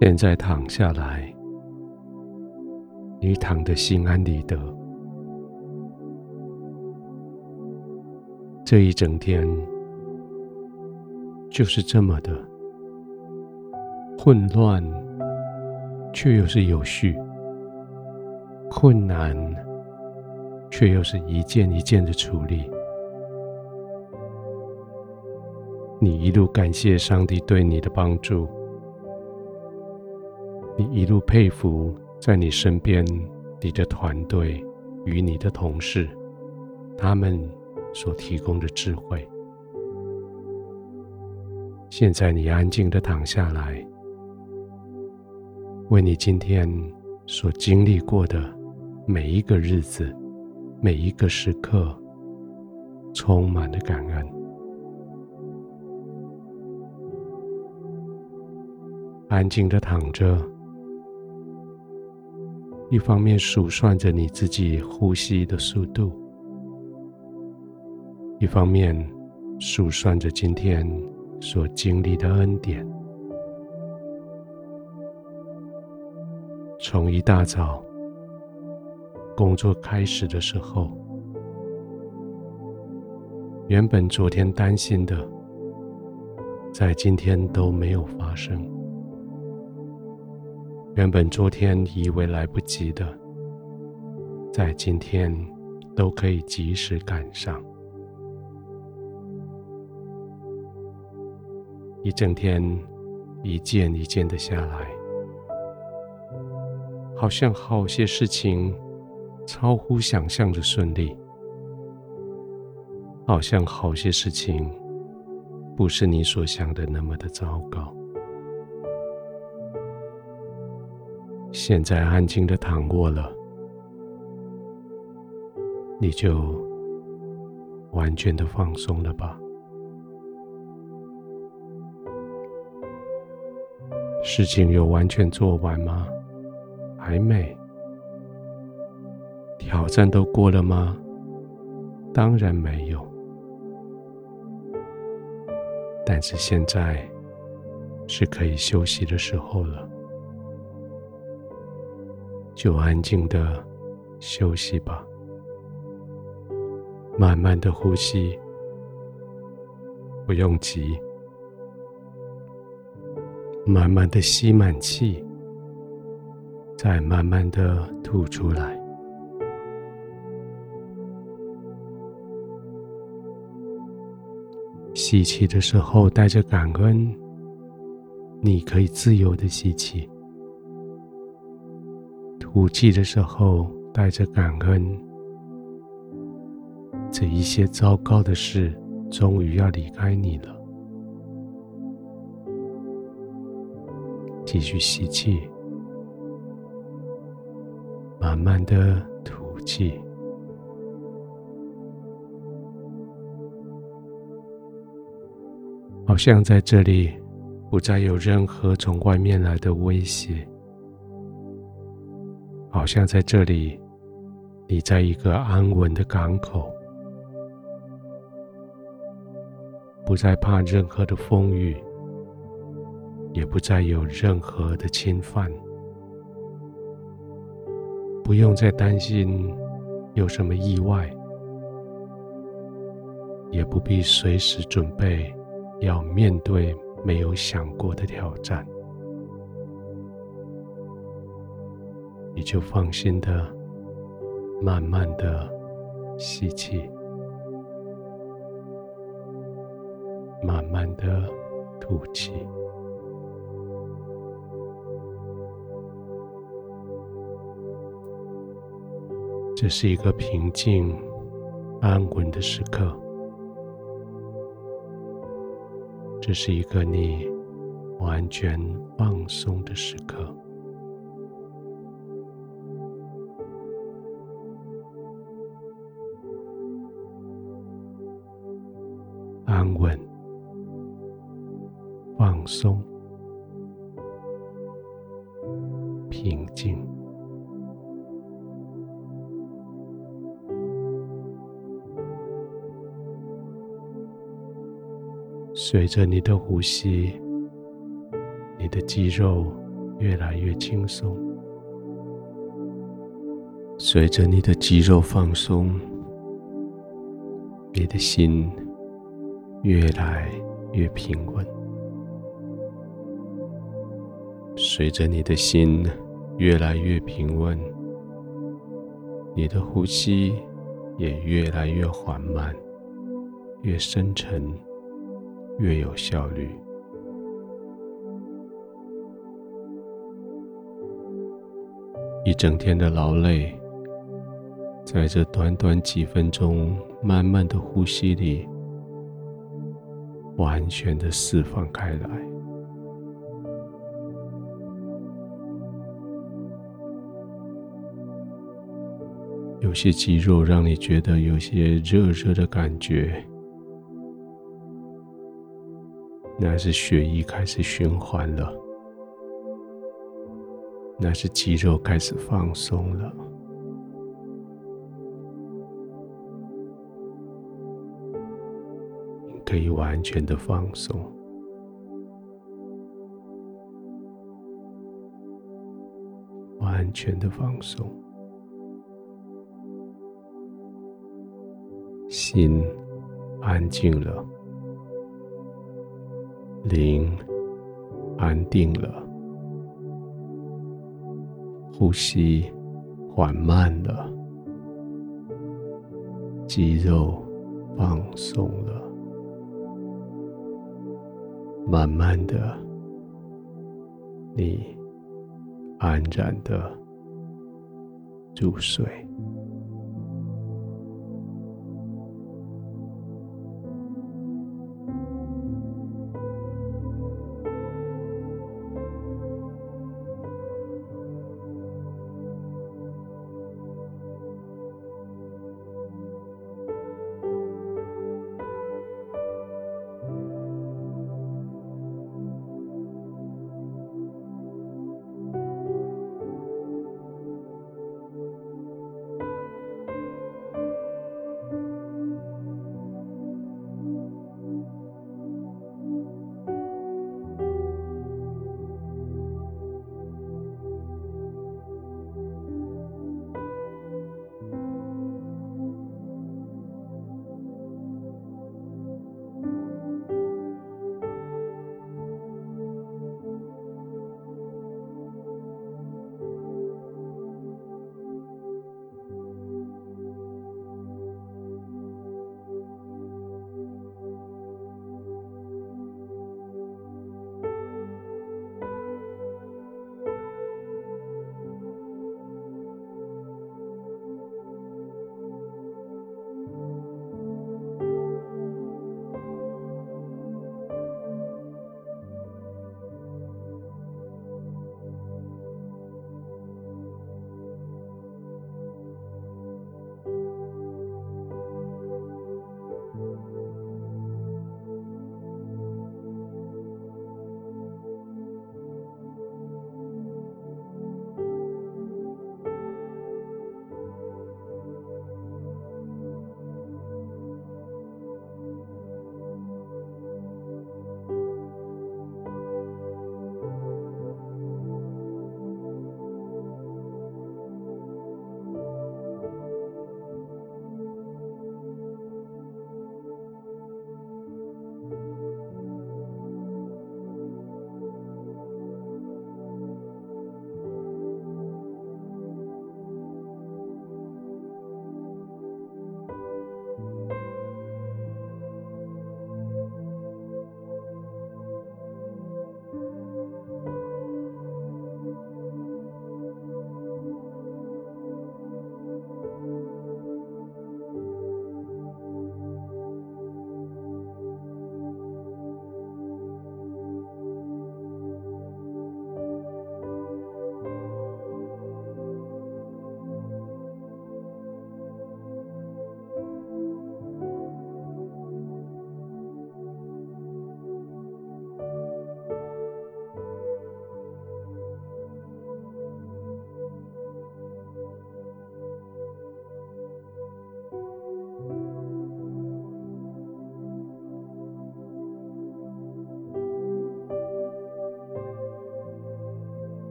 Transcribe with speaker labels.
Speaker 1: 现在躺下来，你躺得心安理得。这一整天就是这么的混乱，却又是有序；困难，却又是一件一件的处理。你一路感谢上帝对你的帮助，你一路佩服在你身边你的团队与你的同事，他们。所提供的智慧。现在你安静的躺下来，为你今天所经历过的每一个日子、每一个时刻，充满了感恩。安静的躺着，一方面数算着你自己呼吸的速度。一方面数算着今天所经历的恩典，从一大早工作开始的时候，原本昨天担心的，在今天都没有发生；原本昨天以为来不及的，在今天都可以及时赶上。一整天，一件一件的下来，好像好些事情超乎想象的顺利，好像好些事情不是你所想的那么的糟糕。现在安静的躺卧了，你就完全的放松了吧。事情有完全做完吗？还没。挑战都过了吗？当然没有。但是现在是可以休息的时候了，就安静的休息吧，慢慢的呼吸，不用急。慢慢的吸满气，再慢慢的吐出来。吸气的时候带着感恩，你可以自由的吸气；吐气的时候带着感恩，这一些糟糕的事终于要离开你了。继续吸气，慢慢的吐气，好像在这里不再有任何从外面来的威胁，好像在这里你在一个安稳的港口，不再怕任何的风雨。也不再有任何的侵犯，不用再担心有什么意外，也不必随时准备要面对没有想过的挑战，你就放心的、慢慢的吸气，慢慢的吐气。这是一个平静、安稳的时刻。这是一个你完全放松的时刻。安稳、放松、平静。随着你的呼吸，你的肌肉越来越轻松。随着你的肌肉放松，你的心越来越平稳。随着你的心越来越平稳，你的呼吸也越来越缓慢，越深沉，越有效率。一整天的劳累，在这短短几分钟慢慢的呼吸里，完全的释放开来。有些肌肉让你觉得有些热热的感觉，那是血液开始循环了，那是肌肉开始放松了。可以完全的放松，完全的放松，心安静了，灵安定了，呼吸缓慢了，肌肉放松了。慢慢的，你安然的入睡。